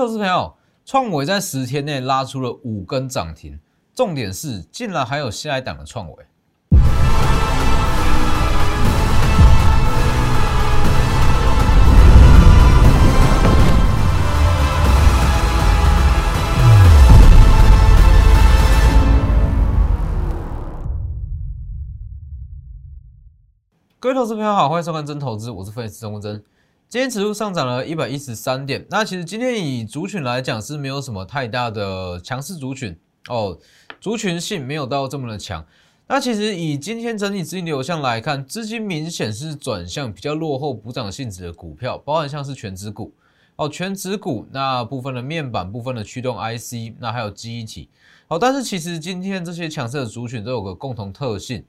投资朋友，创维在十天内拉出了五根涨停，重点是竟然还有下一档的创维。各位投资朋友好，欢迎收看真投资，我是分析师钟国珍。今天指数上涨了一百一十三点，那其实今天以族群来讲是没有什么太大的强势族群哦，族群性没有到这么的强。那其实以今天整体资金流向来看，资金明显是转向比较落后补涨性质的股票，包含像是全指股哦，全指股那部分的面板部分的驱动 IC，那还有记忆体哦。但是其实今天这些强势的族群都有个共同特性。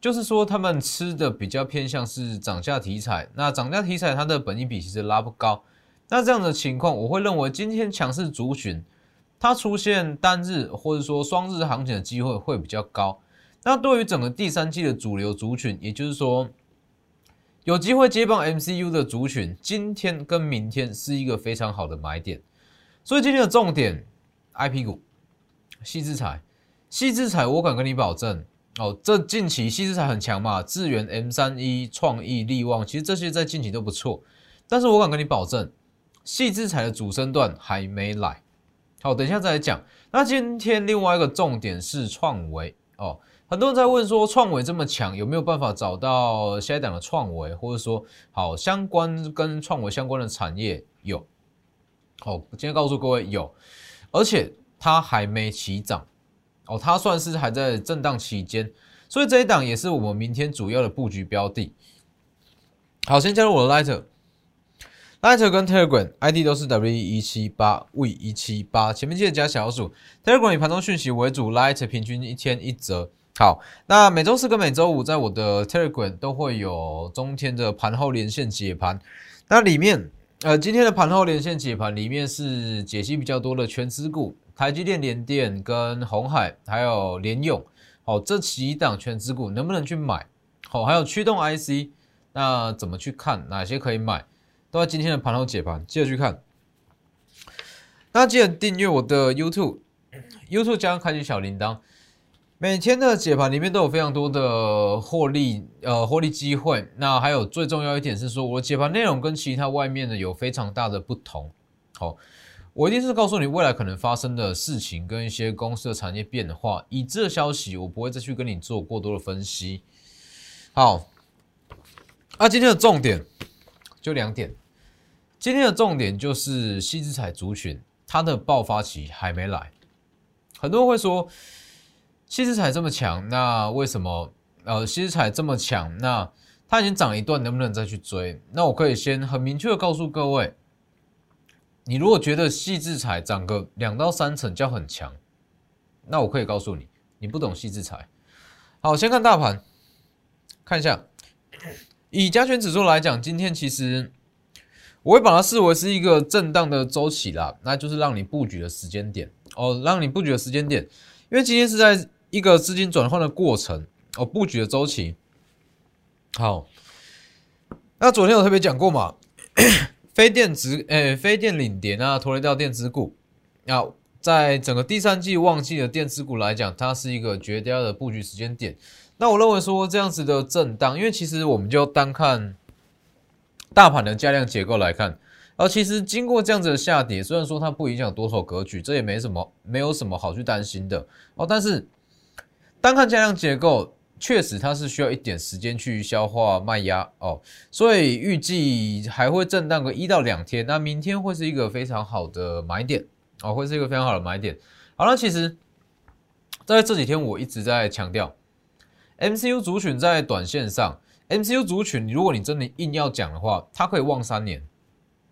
就是说，他们吃的比较偏向是涨价题材，那涨价题材它的本益比其实拉不高，那这样的情况，我会认为今天强势族群它出现单日或者说双日行情的机会会比较高。那对于整个第三季的主流族群，也就是说有机会接棒 MCU 的族群，今天跟明天是一个非常好的买点。所以今天的重点，IP 股、细资材、细资材，我敢跟你保证。哦，这近期细资材很强嘛，智源、M 三一、创意、力旺，其实这些在近期都不错。但是我敢跟你保证，细资材的主升段还没来。好，等一下再来讲。那今天另外一个重点是创维哦，很多人在问说，创维这么强，有没有办法找到下一档的创维，或者说好相关跟创维相关的产业有？好，今天告诉各位有，而且它还没起涨。哦，它算是还在震荡期间，所以这一档也是我们明天主要的布局标的。好，先加入我的 Lighter，Lighter 跟 Telegram ID 都是 W 一七八 V 一七八，前面记得加小数。Telegram 以盘中讯息为主，Lighter 平均一天一折。好，那每周四跟每周五在我的 Telegram 都会有中天的盘后连线解盘，那里面呃今天的盘后连线解盘里面是解析比较多的全资股。台积电、联电跟红海，还有联用，好，这几档全资股能不能去买？好，还有驱动 IC，那怎么去看？哪些可以买？都在今天的盘后解盘，记得去看。那记得订阅我的 YouTube，YouTube 加上开启小铃铛，每天的解盘里面都有非常多的获利，呃，获利机会。那还有最重要一点是说，我的解盘内容跟其他外面的有非常大的不同。好。我一定是告诉你未来可能发生的事情跟一些公司的产业变化，以这消息我不会再去跟你做过多的分析。好，啊，今天的重点就两点，今天的重点就是西之彩族群它的爆发期还没来。很多人会说西之彩这么强，那为什么呃西之彩这么强？那它已经涨一段，能不能再去追？那我可以先很明确的告诉各位。你如果觉得细制材涨个两到三成叫很强，那我可以告诉你，你不懂细制材。好，先看大盘，看一下，以加权指数来讲，今天其实我会把它视为是一个震荡的周期啦，那就是让你布局的时间点哦，让你布局的时间点，因为今天是在一个资金转换的过程哦，布局的周期。好，那昨天我特别讲过嘛。非电子诶，非电领跌啊，拖累掉电子股。那在整个第三季旺季的电子股来讲，它是一个绝佳的布局时间点。那我认为说这样子的震荡，因为其实我们就单看大盘的价量结构来看，而其实经过这样子的下跌，虽然说它不影响多头格局，这也没什么，没有什么好去担心的哦。但是单看价量结构。确实，它是需要一点时间去消化卖压哦，所以预计还会震荡个一到两天。那明天会是一个非常好的买点哦，会是一个非常好的买点。好了，其实在这几天我一直在强调，MCU 族群在短线上，MCU 族群，如果你真的硬要讲的话，它可以旺三年，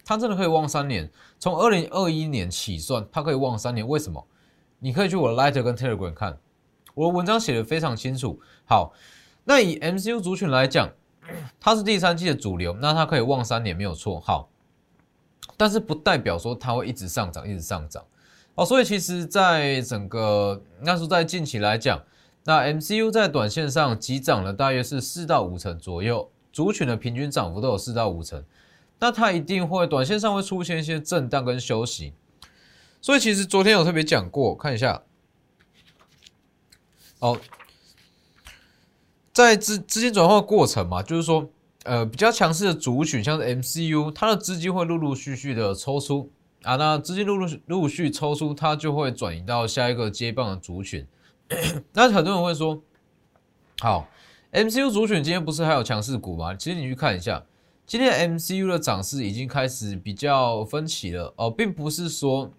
它真的可以旺三年。从二零二一年起算，它可以旺三年。为什么？你可以去我的 Lighter 跟 Telegram 看。我的文章写的非常清楚。好，那以 MCU 族群来讲，它是第三季的主流，那它可以旺三年没有错。好，但是不代表说它会一直上涨，一直上涨。哦，所以其实在整个那是在近期来讲，那 MCU 在短线上急涨了大约是四到五成左右，族群的平均涨幅都有四到五成。那它一定会短线上会出现一些震荡跟休息。所以其实昨天有特别讲过，看一下，哦，在资资金转换过程嘛，就是说，呃，比较强势的族群，像是 MCU，它的资金会陆陆续续的抽出啊，那资金陆陆陆续抽出，它就会转移到下一个接棒的族群。那很多人会说，好，MCU 主群今天不是还有强势股吗？其实你去看一下，今天 MCU 的涨势已经开始比较分歧了哦，并不是说。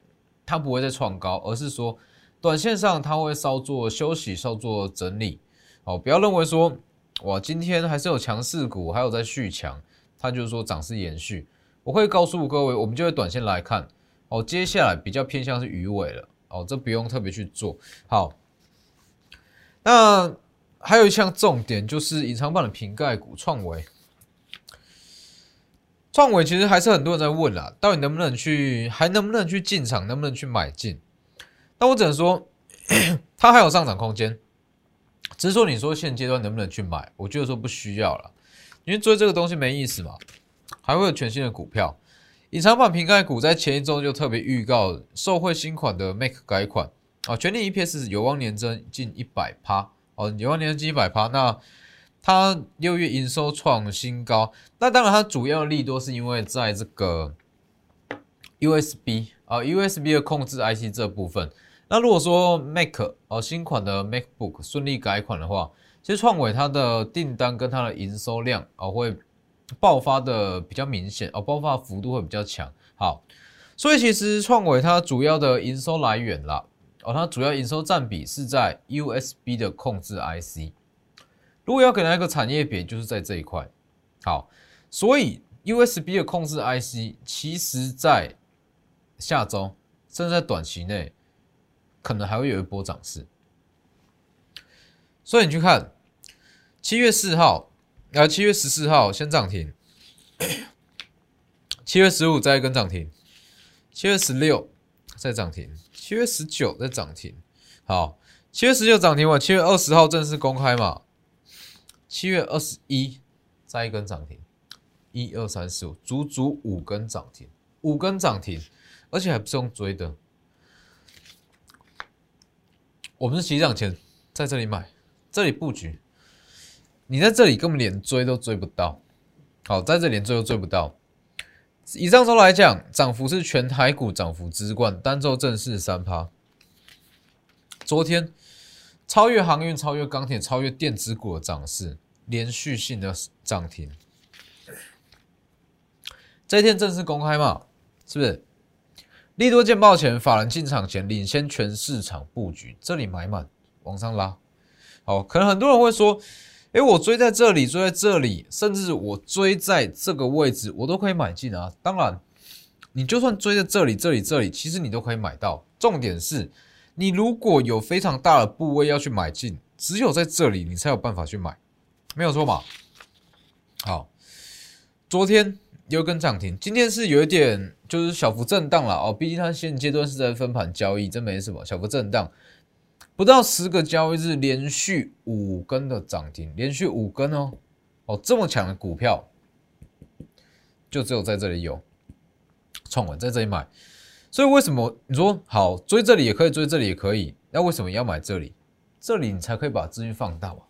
它不会再创高，而是说，短线上它会稍作休息，稍作整理。哦，不要认为说，哇，今天还是有强势股，还有在续强，它就是说涨势延续。我会告诉各位，我们就会短线来看。哦，接下来比较偏向是鱼尾了。哦，这不用特别去做好。那还有一项重点就是隐藏版的瓶盖股创维。创维其实还是很多人在问啦，到底能不能去，还能不能去进场，能不能去买进？那我只能说，它还有上涨空间。只是说，你说现阶段能不能去买？我觉得说不需要了，因为追这个东西没意思嘛。还会有全新的股票，隐藏版瓶盖股在前一周就特别预告，受惠新款的 Make 改款啊，全年 EPS 有望年增近一百趴哦，有望年增近一百趴。那它六月营收创新高，那当然它主要利多是因为在这个 USB 啊 USB 的控制 IC 这部分。那如果说 Mac 哦新款的 MacBook 顺利改款的话，其实创伟它的订单跟它的营收量啊会爆发的比较明显哦，爆发幅度会比较强。好，所以其实创伟它主要的营收来源啦，哦它主要营收占比是在 USB 的控制 IC。如果要给它一个产业别，就是在这一块。好，所以 USB 的控制 IC，其实在下周，甚至在短期内，可能还会有一波涨势。所以你去看，七月四号，啊，七月十四号先涨停，七月十五再一根涨停，七月十六再涨停，七月十九再涨停。好，七月十九涨停完，七月二十号正式公开嘛。七月二十一，再一根涨停，一二三四五，足足五根涨停，五根涨停，而且还不是用追的。我们是起涨前在这里买，这里布局，你在这里根本连追都追不到。好，在这里连追都追不到。以上周来讲，涨幅是全台股涨幅之冠，单周正式三趴。昨天。超越航运、超越钢铁、超越电子股的涨势，连续性的涨停。这一天正式公开嘛？是不是？利多见报前，法人进场前领先全市场布局，这里买满，往上拉。好，可能很多人会说：“诶，我追在这里，追在这里，甚至我追在这个位置，我都可以买进啊。”当然，你就算追在这里、这里、这里，其实你都可以买到。重点是。你如果有非常大的部位要去买进，只有在这里你才有办法去买，没有错吧？好，昨天有根涨停，今天是有一点就是小幅震荡了哦，毕竟它现阶段是在分盘交易，这没什么，小幅震荡，不到十个交易日连续五根的涨停，连续五根哦，哦这么强的股票，就只有在这里有，创稳在这里买。所以为什么你说好追这里也可以追这里也可以？那为什么要买这里？这里你才可以把资金放大嘛。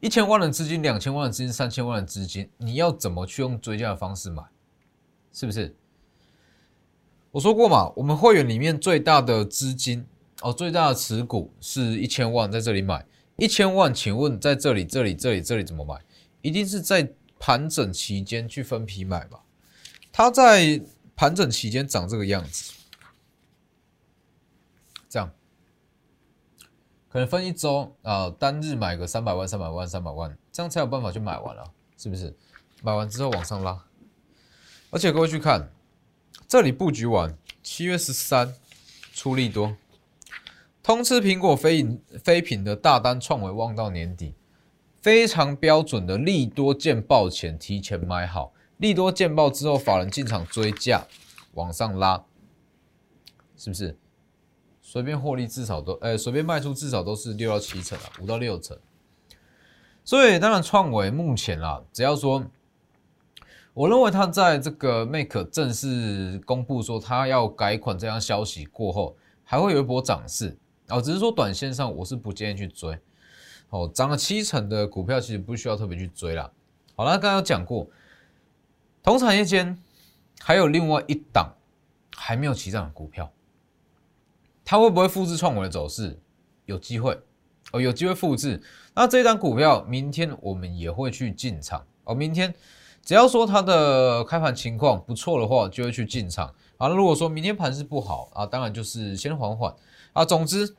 一千万的资金、两千万的资金、三千万的资金，你要怎么去用追加的方式买？是不是？我说过嘛，我们会员里面最大的资金哦，最大的持股是一千万，在这里买一千万，请问在这里、这里、这里、这里怎么买？一定是在盘整期间去分批买吧？它在。盘整期间长这个样子，这样可能分一周啊，单日买个三百万、三百万、三百万，这样才有办法去买完了，是不是？买完之后往上拉，而且各位去看，这里布局完，七月十三出利多，通吃苹果非银非品的大单创维望到年底，非常标准的利多见报前提前买好。利多见报之后，法人进场追价往上拉，是不是？随便获利至少都，呃，随便卖出至少都是六到七成啊，五到六成。所以当然创维目前啦，只要说我认为它在这个 Make 正式公布说它要改款这样消息过后，还会有一波涨势哦。只是说短线上我是不建议去追哦，涨了七成的股票其实不需要特别去追啦。好了，刚刚讲过，同产业间还有另外一档还没有起涨的股票，它会不会复制创维的走势？有机会哦，有机会复制。那这一档股票，明天我们也会去进场哦。明天只要说它的开盘情况不错的话，就会去进场。啊，如果说明天盘势不好啊，当然就是先缓缓啊。总之，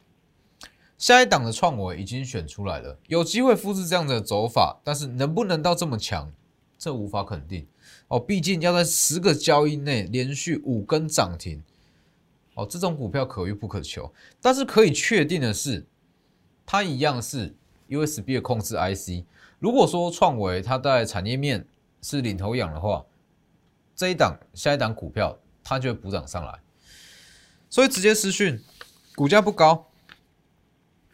下一档的创维已经选出来了，有机会复制这样的走法，但是能不能到这么强，这无法肯定哦。毕竟要在十个交易内连续五根涨停。哦，这种股票可遇不可求，但是可以确定的是，它一样是 USB 的控制 IC。如果说创维它在产业面是领头羊的话，这一档下一档股票它就会补涨上来。所以直接私讯，股价不高，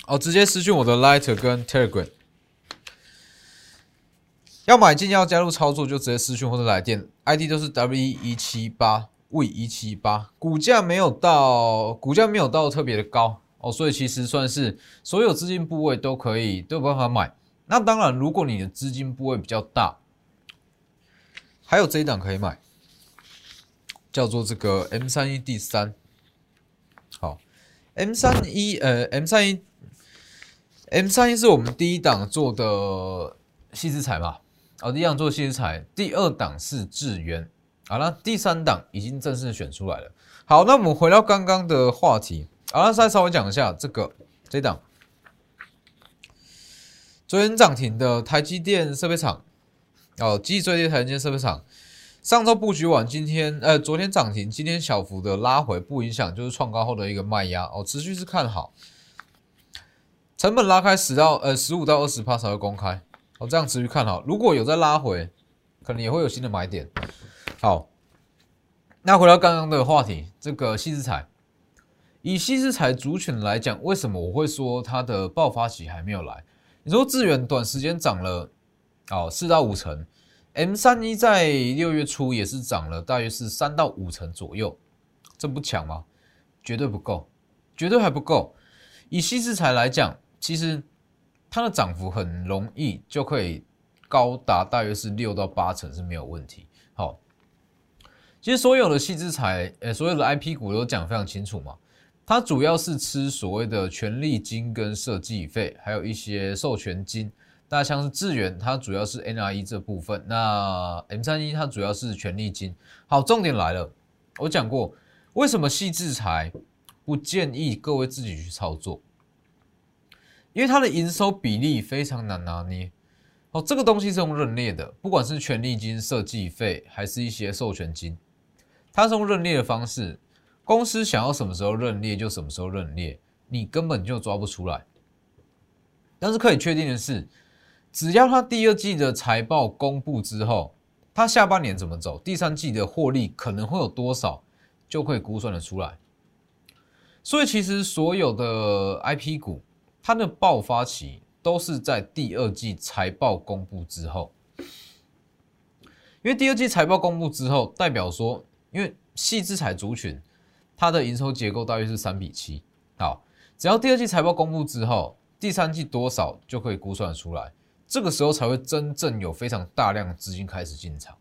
哦，直接私讯我的 Lighter 跟 Telegram，要买进要加入操作就直接私讯或者来电，ID 都是 W 一七八。位一七八，股价没有到，股价没有到特别的高哦，所以其实算是所有资金部位都可以都有办法买。那当然，如果你的资金部位比较大，还有这一档可以买，叫做这个 M 三一 D 三。好，M 三一呃 M 三一 M 三一是我们第一档做的细资材嘛，哦，第一档做细资材，第二档是智源。好了，第三档已经正式选出来了。好，那我们回到刚刚的话题，好了，再稍微讲一下这个这档。昨天涨停的台积电设备厂。哦，继最低台积电设备厂。上周布局完，今天呃昨天涨停，今天小幅的拉回不影响，就是创高后的一个卖压。哦，持续是看好，成本拉开十到呃十五到二十帕才会公开。哦，这样持续看好，如果有在拉回，可能也会有新的买点。好，那回到刚刚的话题，这个细资材，以细资材族群来讲，为什么我会说它的爆发期还没有来？你说智远短时间涨了哦四到五成，M 三一在六月初也是涨了大约是三到五成左右，这不强吗？绝对不够，绝对还不够。以细资材来讲，其实它的涨幅很容易就可以高达大约是六到八成是没有问题。其实所有的细资材，呃，所有的 IP 股都讲非常清楚嘛。它主要是吃所谓的权利金跟设计费，还有一些授权金。那像是智源，它主要是 NRE 这部分；那 M 三一它主要是权利金。好，重点来了，我讲过，为什么细制材不建议各位自己去操作？因为它的营收比例非常难拿捏。哦，这个东西是用认列的，不管是权利金、设计费，还是一些授权金。它是用认列的方式，公司想要什么时候认列就什么时候认列，你根本就抓不出来。但是可以确定的是，只要它第二季的财报公布之后，它下半年怎么走，第三季的获利可能会有多少，就可以估算的出来。所以其实所有的 IP 股，它的爆发期都是在第二季财报公布之后，因为第二季财报公布之后，代表说。因为细资产族群，它的营收结构大约是三比七。好，只要第二季财报公布之后，第三季多少就可以估算出来，这个时候才会真正有非常大量资金开始进场，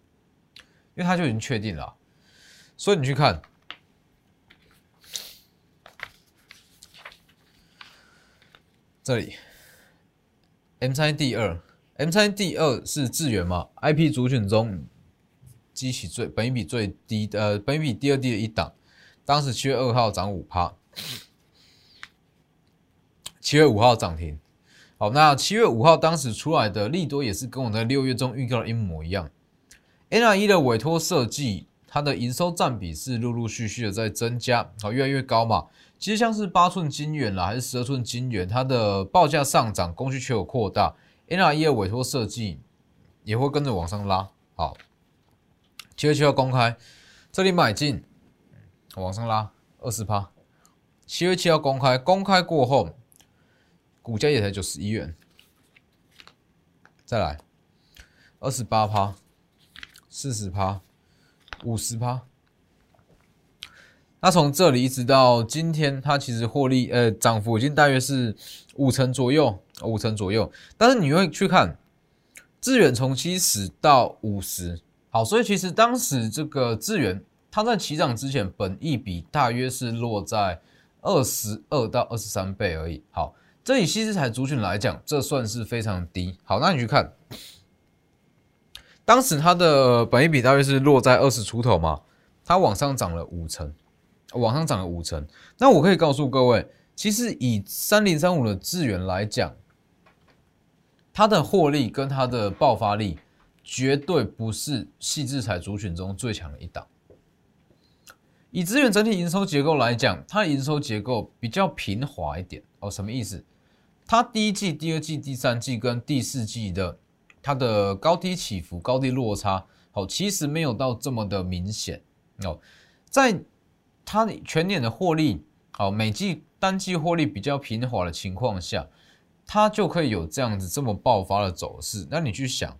因为它就已经确定了。所以你去看这里，M 三第二，M 三第二是智源嘛？IP 族群中。激起最本比最低的，呃，本比第二低的一档，当时七月二号涨五趴，七月五号涨停。好，那七月五号当时出来的利多也是跟我在六月中预告的一模一样。NRE 的委托设计，它的营收占比是陆陆续续的在增加，好，越来越高嘛。其实像是八寸金圆啦，还是十二寸金圆，它的报价上涨，供需却有扩大，NRE 的委托设计也会跟着往上拉，好。七月七号公开，这里买进，往上拉二十趴。七月七号公开，公开过后，股价也才九十一元。再来二十八趴，四十趴、五十趴。那从这里一直到今天，它其实获利呃涨幅已经大约是五成左右，五成左右。但是你会去看智远从七十到五十，好，所以其实当时这个智源它在起涨之前，本益比大约是落在二十二到二十三倍而已。好，这以西之彩族群来讲，这算是非常低。好，那你去看，当时它的本益比大约是落在二十出头嘛，它往上涨了五成。往上涨了五成，那我可以告诉各位，其实以三零三五的资源来讲，它的获利跟它的爆发力绝对不是细制材族群中最强的一档。以资源整体营收结构来讲，它营收结构比较平滑一点哦。什么意思？它第一季、第二季、第三季跟第四季的它的高低起伏、高低落差，哦，其实没有到这么的明显哦，在。它全年的获利，好，每季单季获利比较平滑的情况下，它就可以有这样子这么爆发的走势。那你去想，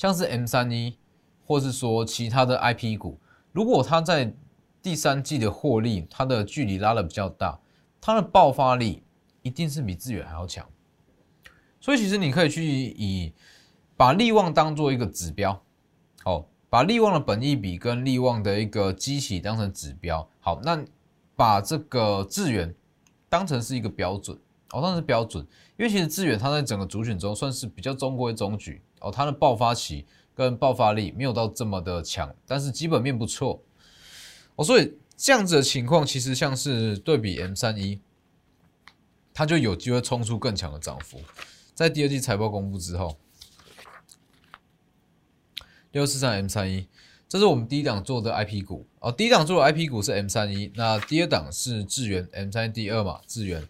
像是 M 三一，或是说其他的 IP 股，如果它在第三季的获利，它的距离拉的比较大，它的爆发力一定是比资源还要强。所以其实你可以去以把利旺当做一个指标，好。把利旺的本益比跟利旺的一个基期当成指标，好，那把这个智源当成是一个标准，哦，当是标准，因为其实智源它在整个主选中算是比较中规中矩，哦，它的爆发期跟爆发力没有到这么的强，但是基本面不错，哦，所以这样子的情况其实像是对比 M 三一，它就有机会冲出更强的涨幅，在第二季财报公布之后。六四三 M 三一，这是我们第一档做的 IP 股哦。第一档做的 IP 股是 M 三一，那第二档是智源 M 三第二嘛，智源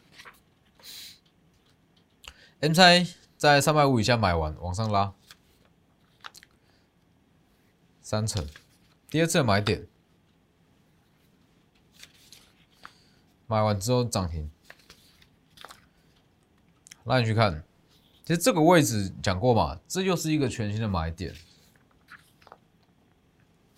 M 三在三百五以下买完，往上拉。三成，第二次买点，买完之后涨停，那你去看，其实这个位置讲过嘛，这就是一个全新的买点。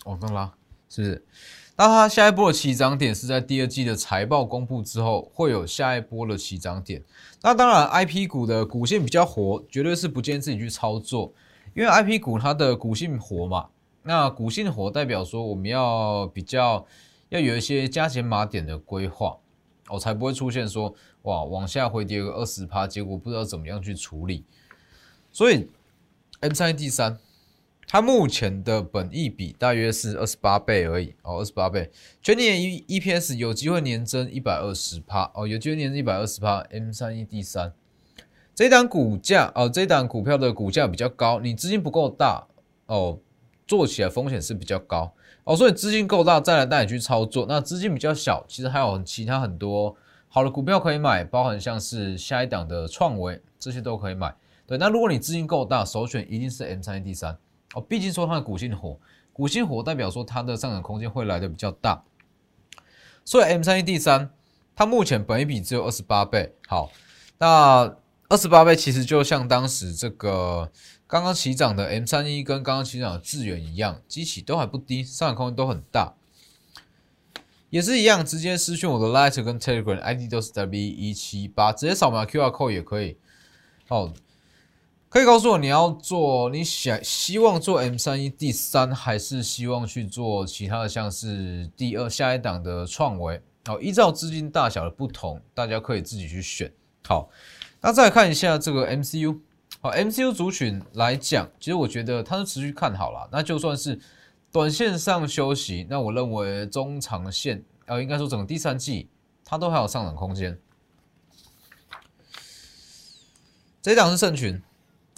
往上拉，是不是？那它下一波的起涨点是在第二季的财报公布之后，会有下一波的起涨点。那当然，I P 股的股性比较活，绝对是不建议自己去操作，因为 I P 股它的股性活嘛。那股性活代表说，我们要比较要有一些加减码点的规划，哦，才不会出现说哇往下回跌个二十趴，结果不知道怎么样去处理。所以 M 三 D 三。它目前的本益比大约是二十八倍而已哦，二十八倍，全年 E E P S 有机会年增一百二十趴哦，有机会年增一百二十趴。M 三一 D 三，这档股价哦，这档股票的股价比较高，你资金不够大哦，做起来风险是比较高哦，所以资金够大再来带你去操作。那资金比较小，其实还有其他很多好的股票可以买，包含像是下一档的创维这些都可以买。对，那如果你资金够大，首选一定是 M 三一 D 三。哦，毕竟说它的股性火，股性火代表说它的上涨空间会来的比较大，所以 M 三一 D 三，它目前本一比只有二十八倍。好，那二十八倍其实就像当时这个刚刚起涨的 M 三一跟刚刚起涨的智远一样，机器都还不低，上涨空间都很大，也是一样，直接私讯我的 Light 跟 Telegram ID 都是 W 一七八，直接扫描 QR code 也可以。哦。可以告诉我你要做，你想希望做 M 三一第三，还是希望去做其他的，像是第二下一档的创维？好，依照资金大小的不同，大家可以自己去选。好，那再看一下这个 MCU。好，MCU 族群来讲，其实我觉得它是持续看好了。那就算是短线上休息，那我认为中长线，呃，应该说整个第三季，它都还有上涨空间。这一档是圣群。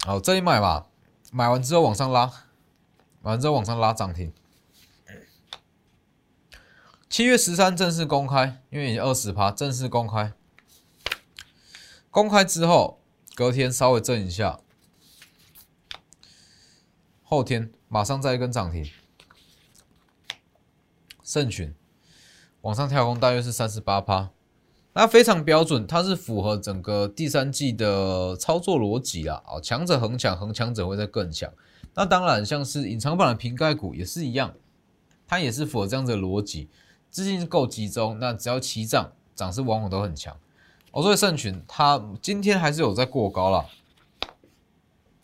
好，这里买吧，买完之后往上拉，买完之后往上拉涨停。七月十三正式公开，因为已经二十趴，正式公开。公开之后，隔天稍微震一下，后天马上再一根涨停。圣群往上跳空大约是三十八趴。那非常标准，它是符合整个第三季的操作逻辑啦。哦，强者恒强，恒强者会在更强。那当然，像是隐藏版的瓶盖股也是一样，它也是符合这样子的逻辑，资金是够集中，那只要齐涨，涨势往往都很强。哦，所以盛群它今天还是有在过高了，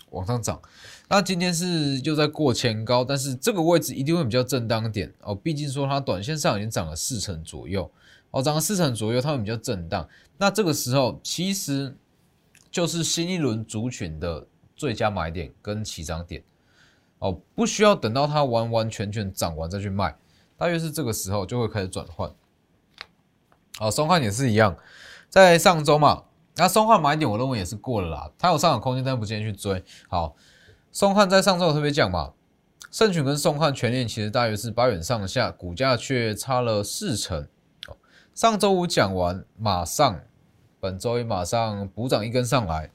往上涨。那今天是又在过前高，但是这个位置一定会比较震荡点哦，毕竟说它短线上已经涨了四成左右，哦，涨了四成左右，它会比较震荡。那这个时候其实就是新一轮族群的最佳买点跟起涨点。哦，不需要等到它完完全全涨完再去卖，大约是这个时候就会开始转换。好，松汉也是一样，在上周嘛，那松汉买点我认为也是过了啦，它有上涨空间，但不建议去追。好，松汉在上周特别讲嘛，盛群跟松汉全链其实大约是八元上下，股价却差了四成。上周五讲完，马上本周一马上补涨一根上来。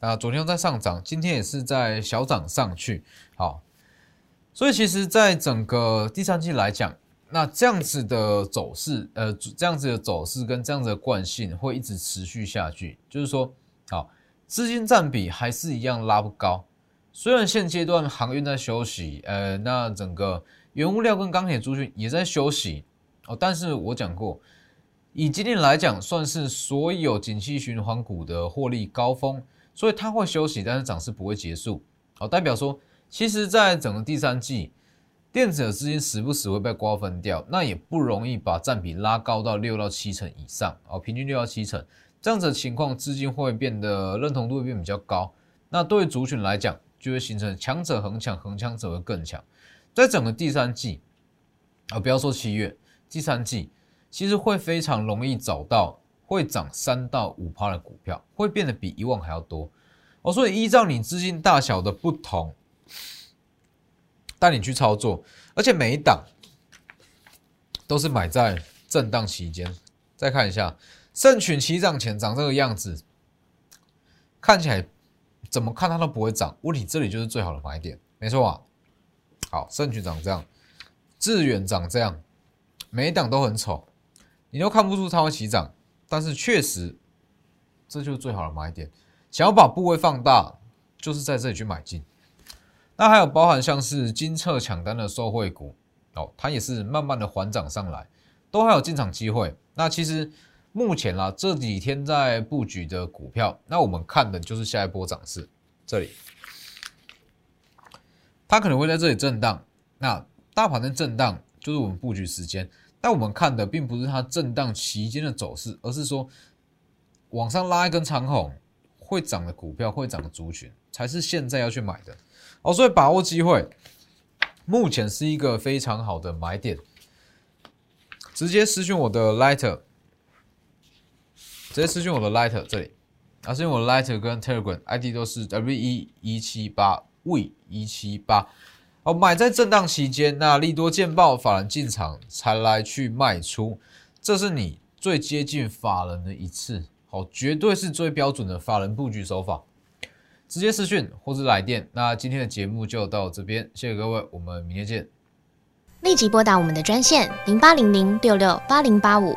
那昨天在上涨，今天也是在小涨上去。好，所以其实，在整个第三季来讲，那这样子的走势，呃，这样子的走势跟这样子的惯性会一直持续下去。就是说，好，资金占比还是一样拉不高。虽然现阶段航运在休息，呃，那整个原物料跟钢铁族群也在休息哦，但是我讲过，以今天来讲，算是所有景气循环股的获利高峰。所以它会休息，但是涨势不会结束。好，代表说，其实，在整个第三季，电子的资金时不时会被瓜分掉，那也不容易把占比拉高到六到七成以上。哦，平均六到七成这样子的情况，资金会变得认同度会变比较高。那对于族群来讲，就会形成强者恒强，恒强者会更强。在整个第三季，啊，不要说七月，第三季其实会非常容易找到。会涨三到五趴的股票，会变得比以往还要多哦。所以依照你资金大小的不同，带你去操作，而且每一档都是买在震荡期间。再看一下，盛群起涨前涨这个样子，看起来怎么看它都不会涨。问题这里就是最好的买点，没错啊。好，盛群长这样，致远长这样，每一档都很丑，你都看不出它会起涨。但是确实，这就是最好的买点。想要把部位放大，就是在这里去买进。那还有包含像是金策抢单的受惠股哦，它也是慢慢的缓涨上来，都还有进场机会。那其实目前啦，这几天在布局的股票，那我们看的就是下一波涨势。这里，它可能会在这里震荡。那大盘的震荡就是我们布局时间。但我们看的并不是它震荡期间的走势，而是说往上拉一根长虹会涨的股票，会涨的族群才是现在要去买的哦。所以把握机会，目前是一个非常好的买点。直接私讯我的 Lighter，直接私讯我的 Lighter 这里，啊，私讯我的 Lighter 跟 Telegram ID 都是 W 一一七八 V 一七八。哦，买在震荡期间，那利多见报，法人进场才来去卖出，这是你最接近法人的一次，好，绝对是最标准的法人布局手法。直接私讯或是来电，那今天的节目就到这边，谢谢各位，我们明天见。立即拨打我们的专线零八零零六六八零八五。